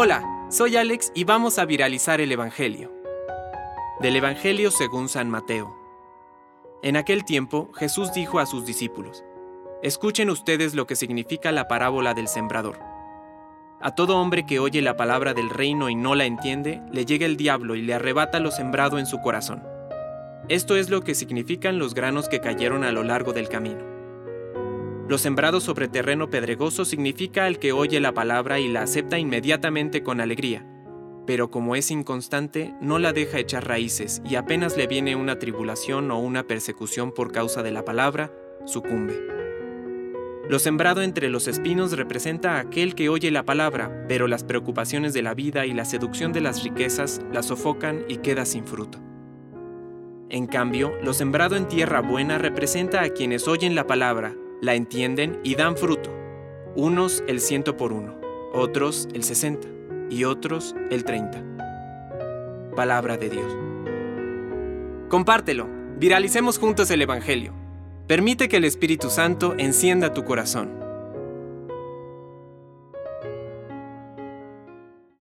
Hola, soy Alex y vamos a viralizar el Evangelio. Del Evangelio según San Mateo. En aquel tiempo Jesús dijo a sus discípulos, Escuchen ustedes lo que significa la parábola del sembrador. A todo hombre que oye la palabra del reino y no la entiende, le llega el diablo y le arrebata lo sembrado en su corazón. Esto es lo que significan los granos que cayeron a lo largo del camino. Lo sembrado sobre terreno pedregoso significa el que oye la palabra y la acepta inmediatamente con alegría, pero como es inconstante, no la deja echar raíces y apenas le viene una tribulación o una persecución por causa de la palabra, sucumbe. Lo sembrado entre los espinos representa a aquel que oye la palabra, pero las preocupaciones de la vida y la seducción de las riquezas la sofocan y queda sin fruto. En cambio, lo sembrado en tierra buena representa a quienes oyen la palabra, la entienden y dan fruto. Unos el ciento por uno, otros el sesenta y otros el treinta. Palabra de Dios. Compártelo, viralicemos juntos el Evangelio. Permite que el Espíritu Santo encienda tu corazón.